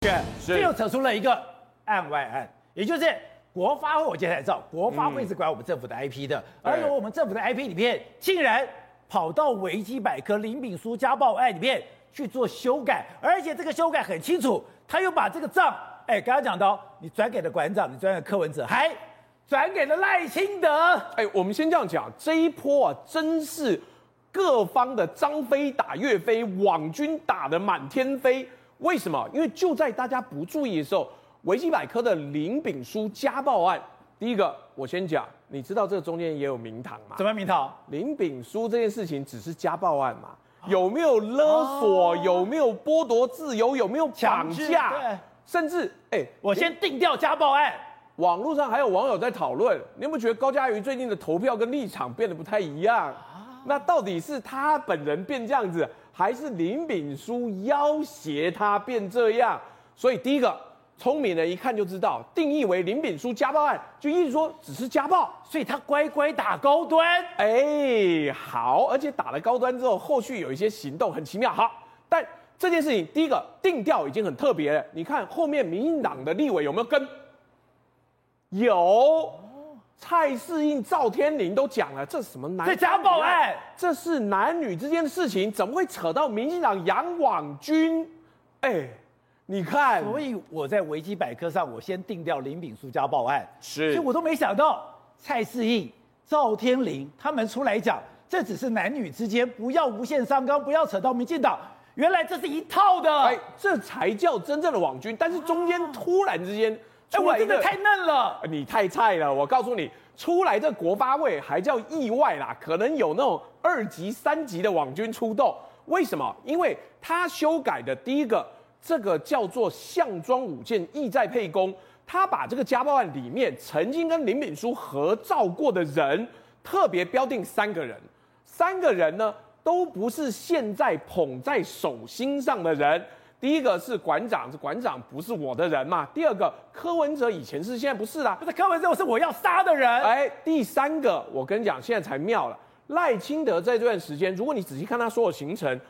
是，这又扯出了一个案外案，也就是国发会。我今天才知道，国发会是管我们政府的 IP 的，嗯、而有我们政府的 IP 里面，竟然跑到维基百科林炳书家暴案里面去做修改，而且这个修改很清楚，他又把这个账，哎，刚刚讲到，你转给了馆长，你转给柯文哲，还转给了赖清德。哎，我们先这样讲，这一波啊，真是各方的张飞打岳飞，网军打得满天飞。为什么？因为就在大家不注意的时候，维基百科的林炳书家暴案，第一个我先讲，你知道这中间也有名堂吗？怎么名堂？林炳书这件事情只是家暴案嘛？有没有勒索？哦、有没有剥夺自由？有没有绑架？对，甚至哎，我先定掉家暴案。网络上还有网友在讨论，你有没有觉得高嘉瑜最近的投票跟立场变得不太一样？啊、那到底是他本人变这样子？还是林炳书要挟他变这样，所以第一个聪明人一看就知道，定义为林炳书家暴案，就意思说只是家暴，所以他乖乖打高端。哎，好，而且打了高端之后，后续有一些行动很奇妙。好，但这件事情第一个定调已经很特别了，你看后面民进党的立委有没有跟？有。蔡世应、赵天麟都讲了，这是什么男？这家暴案，这是男女之间的事情，怎么会扯到民进党杨广军？哎，你看，所以我在维基百科上，我先定掉林炳书家暴案，是，所以我都没想到蔡世应、赵天麟他们出来讲，这只是男女之间，不要无限上纲，不要扯到民进党，原来这是一套的，哎，这才叫真正的网军。但是中间突然之间。哎，我真的太嫩了，你太菜了。我告诉你，出来这国发位还叫意外啦，可能有那种二级、三级的网军出动。为什么？因为他修改的第一个，这个叫做项庄舞剑，意在沛公。他把这个家暴案里面曾经跟林炳书合照过的人，特别标定三个人，三个人呢都不是现在捧在手心上的人。第一个是馆长，这馆长不是我的人嘛。第二个柯文哲以前是，现在不是啦。不是柯文哲，是我要杀的人。哎，第三个我跟你讲，现在才妙了。赖清德在这段时间，如果你仔细看他所有行程，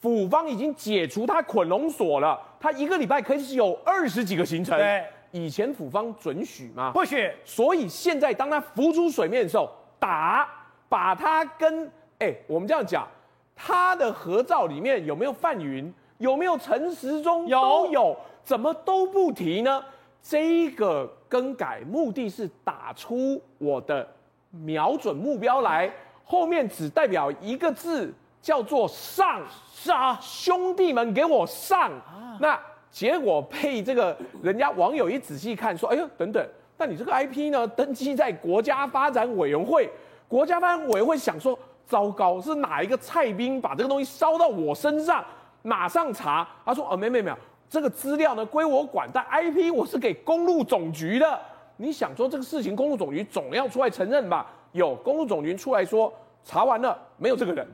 府方已经解除他捆龙锁了，他一个礼拜可以有二十几个行程。对，以前府方准许吗？不许。所以现在当他浮出水面的时候，打，把他跟哎，我们这样讲，他的合照里面有没有范云？有没有陈时中？有，都有，怎么都不提呢？这个更改目的是打出我的瞄准目标来，后面只代表一个字，叫做上杀，兄弟们给我上！那结果被这个人家网友一仔细看，说：“哎呦，等等，那你这个 IP 呢？登记在国家发展委员会，国家发展委员会想说，糟糕，是哪一个蔡兵把这个东西烧到我身上？”马上查，他说：“哦，没没没有，这个资料呢归我管，但 IP 我是给公路总局的。你想说这个事情，公路总局总要出来承认吧？有公路总局出来说，查完了没有这个人。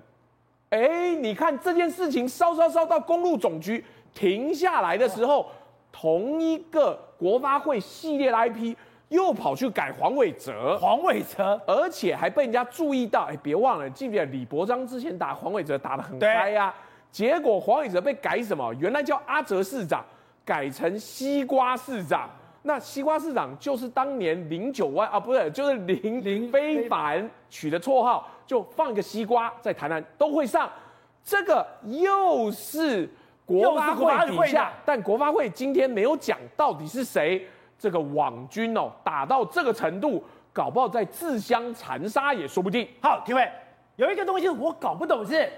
哎，你看这件事情烧烧烧到公路总局停下来的时候，同一个国发会系列的 IP 又跑去改黄伟哲，黄伟哲，而且还被人家注意到。哎，别忘了，记不记得李伯章之前打黄伟哲打得很嗨呀？”结果黄伟哲被改什么？原来叫阿哲市长，改成西瓜市长。那西瓜市长就是当年林九万啊，不是，就是林林非凡取的绰号，就放一个西瓜在台南都会上。这个又是国发会底下，但国发会今天没有讲到底是谁。这个网军哦，打到这个程度，搞不好在自相残杀也说不定。好，廷辉，有一个东西我搞不懂是。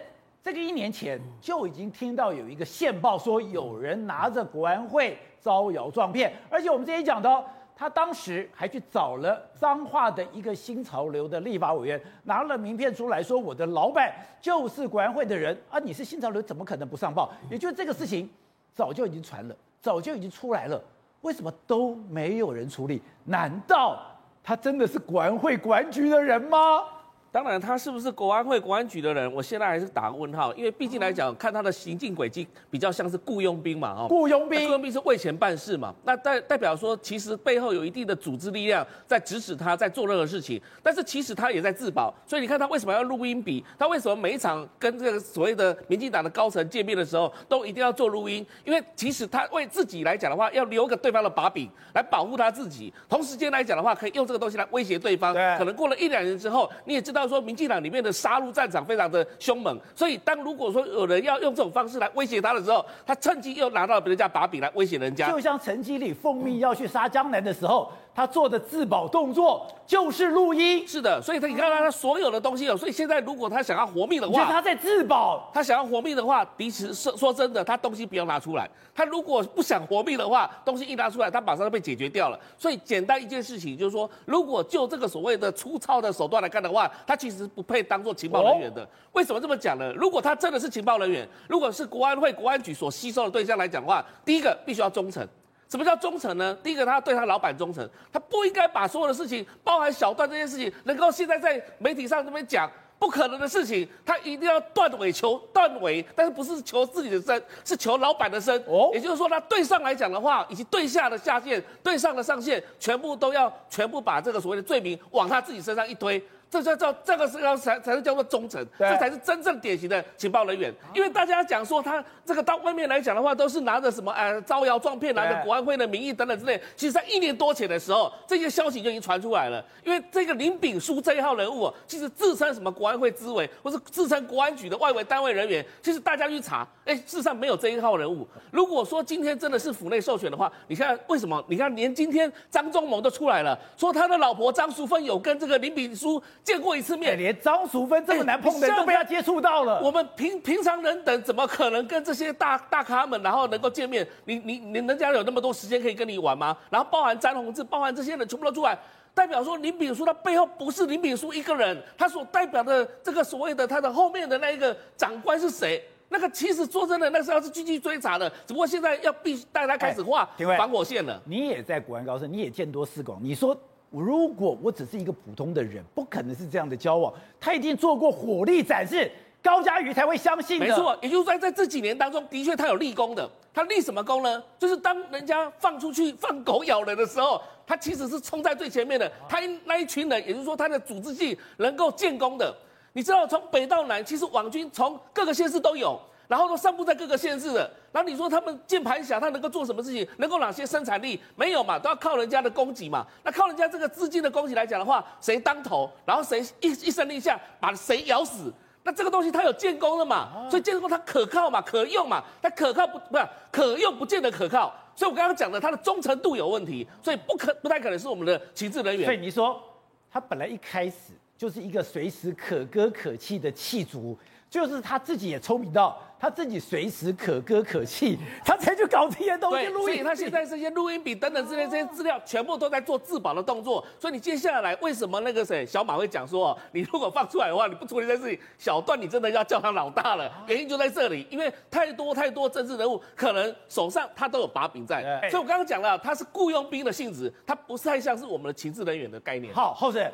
这个一年前就已经听到有一个线报说有人拿着国安会招摇撞骗，而且我们之前讲到，他当时还去找了彰化的一个新潮流的立法委员，拿了名片出来说我的老板就是国安会的人啊，你是新潮流怎么可能不上报？也就是这个事情早就已经传了，早就已经出来了，为什么都没有人处理？难道他真的是国安会国安局的人吗？当然，他是不是国安会、国安局的人，我现在还是打个问号，因为毕竟来讲，看他的行进轨迹比较像是雇佣兵嘛，哦，雇佣兵，雇佣兵是为钱办事嘛，那代代表说，其实背后有一定的组织力量在指使他在做任何事情，但是其实他也在自保，所以你看他为什么要录音笔？他为什么每一场跟这个所谓的民进党的高层见面的时候，都一定要做录音？因为其实他为自己来讲的话，要留个对方的把柄来保护他自己，同时间来讲的话，可以用这个东西来威胁对方。对，可能过了一两年之后，你也知道说，民进党里面。的杀戮战场非常的凶猛，所以当如果说有人要用这种方式来威胁他的时候，他趁机又拿到别人家把柄来威胁人家。就像陈经理奉命要去杀江南的时候，他做的自保动作就是录音。是的，所以他你看到他所有的东西有，所以现在如果他想要活命的话，他在自保。他想要活命的话，其实说说真的，他东西不要拿出来。他如果不想活命的话，东西一拿出来，他马上就被解决掉了。所以简单一件事情就是说，如果就这个所谓的粗糙的手段来看的话，他其实不配当做情报人员的。为什么这么讲呢？如果他真的是情报人员，如果是国安会、国安局所吸收的对象来讲的话，第一个必须要忠诚。什么叫忠诚呢？第一个，他要对他老板忠诚，他不应该把所有的事情，包含小段这件事情，能够现在在媒体上这边讲不可能的事情，他一定要断尾求断尾，但是不是求自己的身，是求老板的身。哦，也就是说，他对上来讲的话，以及对下的下线，对上的上线，全部都要全部把这个所谓的罪名往他自己身上一推。这叫叫这个是要才才是叫做忠诚，这才是真正典型的情报人员。因为大家讲说他这个到外面来讲的话，都是拿着什么呃招摇撞骗，拿着国安会的名义等等之类。其实，在一年多前的时候，这些消息就已经传出来了。因为这个林炳书这一号人物，其实自称什么国安会支委，或是自称国安局的外围单位人员，其实大家去查，哎，事实上没有这一号人物。如果说今天真的是府内授权的话，你看为什么？你看连今天张忠谋都出来了，说他的老婆张淑芬有跟这个林炳书。见过一次面，连张淑芬这么难碰的人都被他接触到了。我们平平常人等怎么可能跟这些大大咖们然后能够见面？你你你人家有那么多时间可以跟你玩吗？然后包含詹宏志，包含这些人全部都出来，代表说林炳书他背后不是林炳书一个人，他所代表的这个所谓的他的后面的那一个长官是谁？那个其实说真的，那是要是继续追查的，只不过现在要必须带他开始画防火线了。你也在国安高盛，你也见多识广，你说。如果我只是一个普通的人，不可能是这样的交往。他一定做过火力展示，高嘉瑜才会相信的。没错，也就是说，在这几年当中，的确他有立功的。他立什么功呢？就是当人家放出去放狗咬人的时候，他其实是冲在最前面的。他那一群人，也就是说，他的组织性能够建功的。你知道，从北到南，其实网军从各个县市都有。然后都散布在各个县市的，然后你说他们键盘侠，他能够做什么事情？能够哪些生产力？没有嘛，都要靠人家的供给嘛。那靠人家这个资金的供给来讲的话，谁当头，然后谁一一声令下把谁咬死，那这个东西它有建功了嘛？所以建功它可靠嘛，可用嘛？它可靠不不是可用不见得可靠。所以我刚刚讲的它的忠诚度有问题，所以不可不太可能是我们的情治人员。所以你说他本来一开始就是一个随时可歌可泣的气族。就是他自己也聪明到，他自己随时可歌可泣，他才去搞这些东西录音。他现在这些录音笔等等之类这些资料，全部都在做自保的动作。所以你接下来为什么那个谁小马会讲说，你如果放出来的话，你不处理这件事情，小段你真的要叫他老大了。原因就在这里，因为太多太多政治人物可能手上他都有把柄在。所以我刚刚讲了，他是雇佣兵的性质，他不太像是我们的情治人员的概念。好，后生，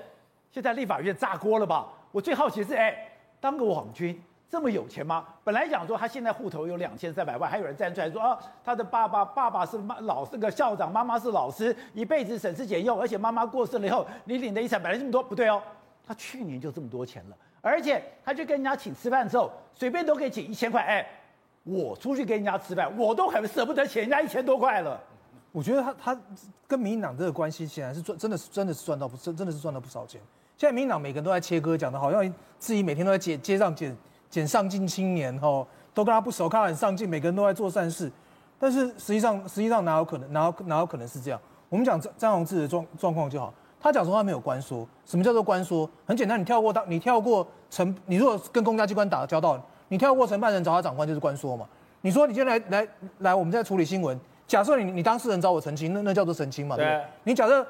现在立法院炸锅了吧？我最好奇的是，哎。当个网军这么有钱吗？本来讲说他现在户头有两千三百万，还有人站出来说啊，他的爸爸爸爸是妈老是个校长，妈妈是老师，一辈子省吃俭用，而且妈妈过世了以后，你领的遗产本来这么多，不对哦，他去年就这么多钱了，而且他去跟人家请吃饭的时候，随便都可以请一千块，哎，我出去跟人家吃饭，我都很舍不得请人家一千多块了。我觉得他他跟民进党这个关系显然是赚，真的是真的是赚到不真真的是赚到不少钱。现在民进党每个人都在切割，讲的好像自己每天都在街街上捡捡上进青年吼，都跟他不熟，看他很上进，每个人都在做善事，但是实际上实际上哪有可能哪有哪有可能是这样？我们讲张张宏志的状状况就好，他讲说他没有关说，什么叫做关说？很简单，你跳过当，你跳过承，你如果跟公家机关打交道，你跳过承办人找他长官就是关说嘛。你说你今天来来来，我们在处理新闻，假设你你当事人找我澄清，那那叫做澄清嘛，对对？你假设。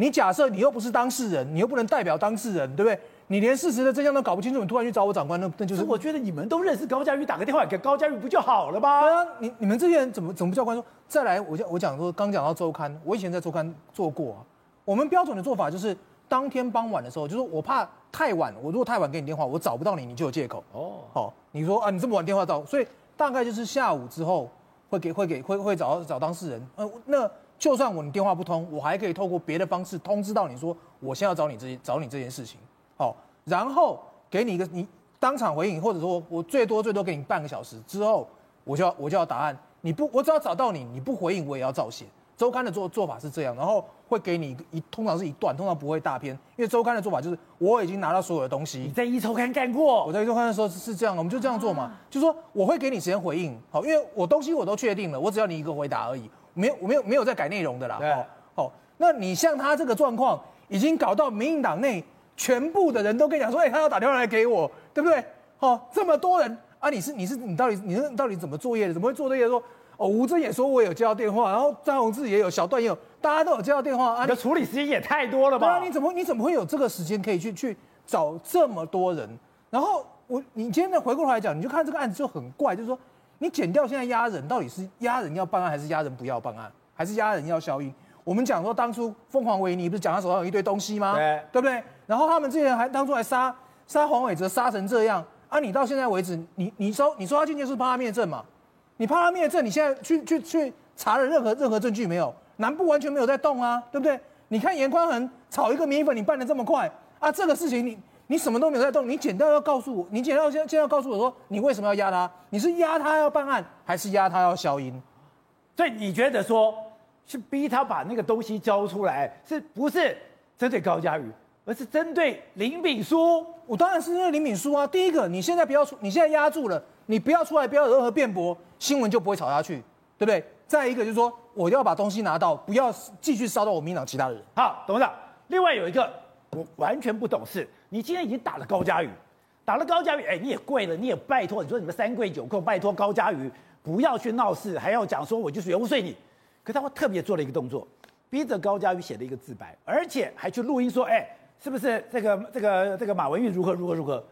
你假设你又不是当事人，你又不能代表当事人，对不对？你连事实的真相都搞不清楚，你突然去找我长官，那那就是……我觉得你们都认识高嘉瑜，打个电话给高嘉瑜不就好了吗？对啊，你你们这些人怎么怎么不叫官说？再来，我讲我讲说，刚讲到周刊，我以前在周刊做过啊。我们标准的做法就是，当天傍晚的时候，就是我怕太晚，我如果太晚给你电话，我找不到你，你就有借口。哦，好，你说啊，你这么晚电话到，所以大概就是下午之后会给会给会会找找当事人。呃，那就算我你电话不通，我还可以透过别的方式通知到你说，我先要找你这找你这件事情。好，然后给你一个你当场回应，或者说我最多最多给你半个小时之后，我就要我就要答案。你不，我只要找到你，你不回应我也要照写。周刊的做做法是这样，然后会给你一,通常是一段，通常不会大篇，因为周刊的做法就是我已经拿到所有的东西。你在一周刊干过？我在一周刊的时候是这样，我们就这样做嘛，啊、就是说我会给你时间回应，好，因为我东西我都确定了，我只要你一个回答而已，没有我没有没有在改内容的啦。哦，好，那你像他这个状况，已经搞到民进党内全部的人都跟你讲说，哎、欸，他要打电话来给我，对不对？好，这么多人啊，你是你是你到底你是到底怎么作业的？怎么会做这些说？哦，吴尊也说我有接到电话，然后张宏志也有，小段也有，大家都有接到电话啊。你的处理时间也太多了吧？你怎么你怎么会有这个时间可以去去找这么多人？然后我你今天再回过头来讲，你就看这个案子就很怪，就是说你减掉现在压人，到底是压人要办案，还是压人不要办案，还是压人要消音？我们讲说当初凤凰维尼不是讲他手上有一堆东西吗？对，对不对？然后他们之前还当初还杀杀黄伟哲杀成这样啊！你到现在为止，你你说你说他今天是怕他灭证嘛？你怕他灭证？你现在去去去查了任何任何证据没有？南部完全没有在动啊，对不对？你看严宽恒炒一个米粉，你办的这么快啊？这个事情你你什么都没有在动，你检调要告诉我，你检调现现在要告诉我说，你为什么要压他？你是压他要办案，还是压他要消音？所以你觉得说是逼他把那个东西交出来，是不是针对高嘉瑜，而是针对林敏书？我当然是针对林敏书啊。第一个，你现在不要出，你现在压住了。你不要出来，不要有任何辩驳，新闻就不会炒下去，对不对？再一个就是说，我要把东西拿到，不要继续烧到我民进党其他的人。好，董事长。另外有一个我完全不懂事，你今天已经打了高嘉瑜，打了高嘉瑜，哎，你也跪了，你也拜托，你说你们三跪九叩，拜托高嘉瑜不要去闹事，还要讲说我就是游说你，可他会特别做了一个动作，逼着高嘉瑜写了一个自白，而且还去录音说，哎，是不是这个这个这个马文玉如何如何如何？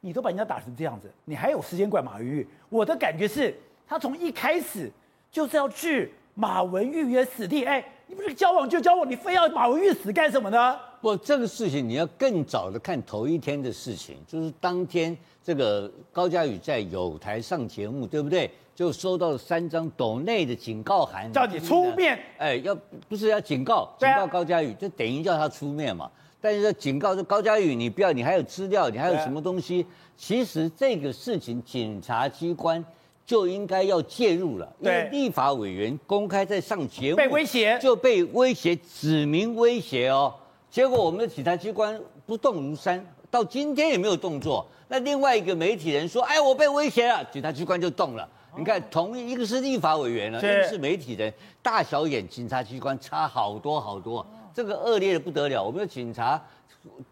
你都把人家打成这样子，你还有时间怪马文玉？我的感觉是，他从一开始就是要置马文玉于死地。哎，你不是交往就交往，你非要把我玉死干什么呢？不，这个事情你要更早的看头一天的事情，就是当天这个高嘉宇在友台上节目，对不对？就收到了三张斗内的警告函，叫你出面。哎，要不是要警告，警告高嘉宇，就等于叫他出面嘛。但是警告说高嘉宇，你不要，你还有资料，你还有什么东西？其实这个事情，检察机关就应该要介入了。因为立法委员公开在上节目，被威胁，就被威胁，指名威胁哦。结果我们的检察机关不动如山，到今天也没有动作。那另外一个媒体人说：“哎，我被威胁了。”检察机关就动了。你看，同一个是立法委员了，一个是媒体人，大小眼，警察机关差好多好多。这个恶劣的不得了，我们的警察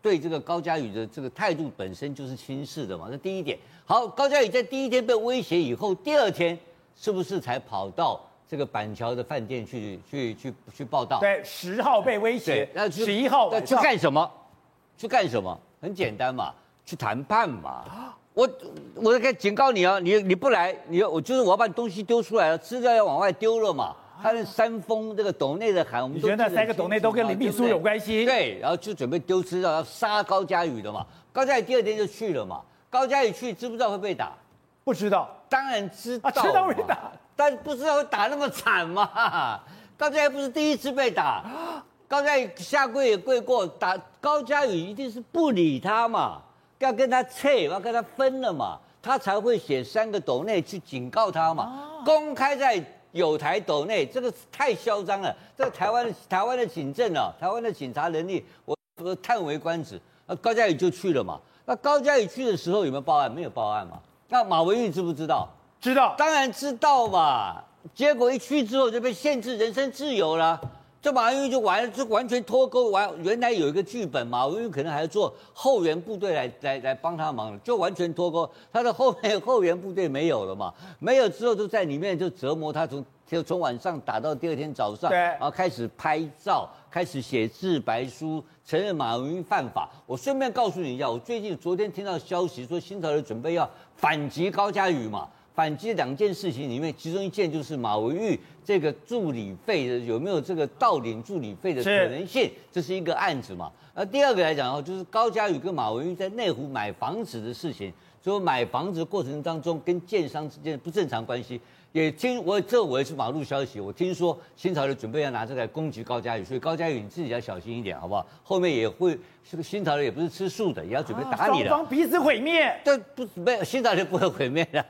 对这个高嘉宇的这个态度本身就是轻视的嘛，这第一点。好，高嘉宇在第一天被威胁以后，第二天是不是才跑到这个板桥的饭店去去去去报道？对，十号被威胁，那十一号去干什么？去干什么？很简单嘛，去谈判嘛。我我在警告你啊，你你不来，你我就是我要把你东西丢出来了，资料要往外丢了嘛。他是三封这个斗内的函，我们都觉得那三个斗内都跟林秘书有关系。对，然后就准备丢资料要杀高佳宇的嘛。高佳宇第二天就去了嘛。高佳宇去知不知道会被打？不知道，当然知道。知道会打，但不知道会打那么惨嘛。高佳宇不是第一次被打，高佳宇下跪也跪过，打高佳宇一定是不理他嘛，要跟他撤，要跟他分了嘛，他才会写三个斗内去警告他嘛，公开在。有台斗内，这个太嚣张了。这个台湾台湾的警政啊，台湾的警察能力，我我叹为观止。那高嘉宇就去了嘛。那高嘉宇去的时候有没有报案？没有报案嘛。那马文玉知不知道？知道，当然知道嘛。结果一去之后就被限制人身自由了。这马云就完就完全脱钩完，原来有一个剧本，马文玉可能还要做后援部队来来来帮他忙，就完全脱钩。他的后面后援部队没有了嘛？没有之后就在里面就折磨他，从就从晚上打到第二天早上，然后开始拍照，开始写自白书，承认马云犯法。我顺便告诉你一下，我最近昨天听到消息说，新潮流准备要反击高嘉瑜嘛。反击两件事情里面，其中一件就是马文玉这个助理费的有没有这个盗领助理费的可能性，这是一个案子嘛。那第二个来讲的话，就是高嘉宇跟马文玉在内湖买房子的事情，说买房子的过程当中跟建商之间的不正常关系。也听我这我也是马路消息，我听说新潮流准备要拿这个来攻击高佳宇，所以高佳宇你自己要小心一点，好不好？后面也会这个新潮流也不是吃素的，也要准备打你的。双方彼此毁灭。这不没有新潮流不会毁灭的，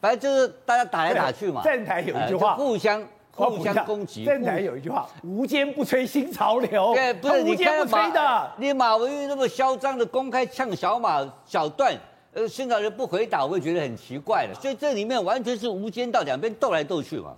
反正就是大家打来打去嘛。站台有一句话，互相互相攻击。站台有一句话，无坚不摧新潮流。对，不是你看马的，你马文玉那么嚣张的公开呛小马小段。呃，新潮流不回答，我会觉得很奇怪的。所以这里面完全是无间道，两边斗来斗去嘛。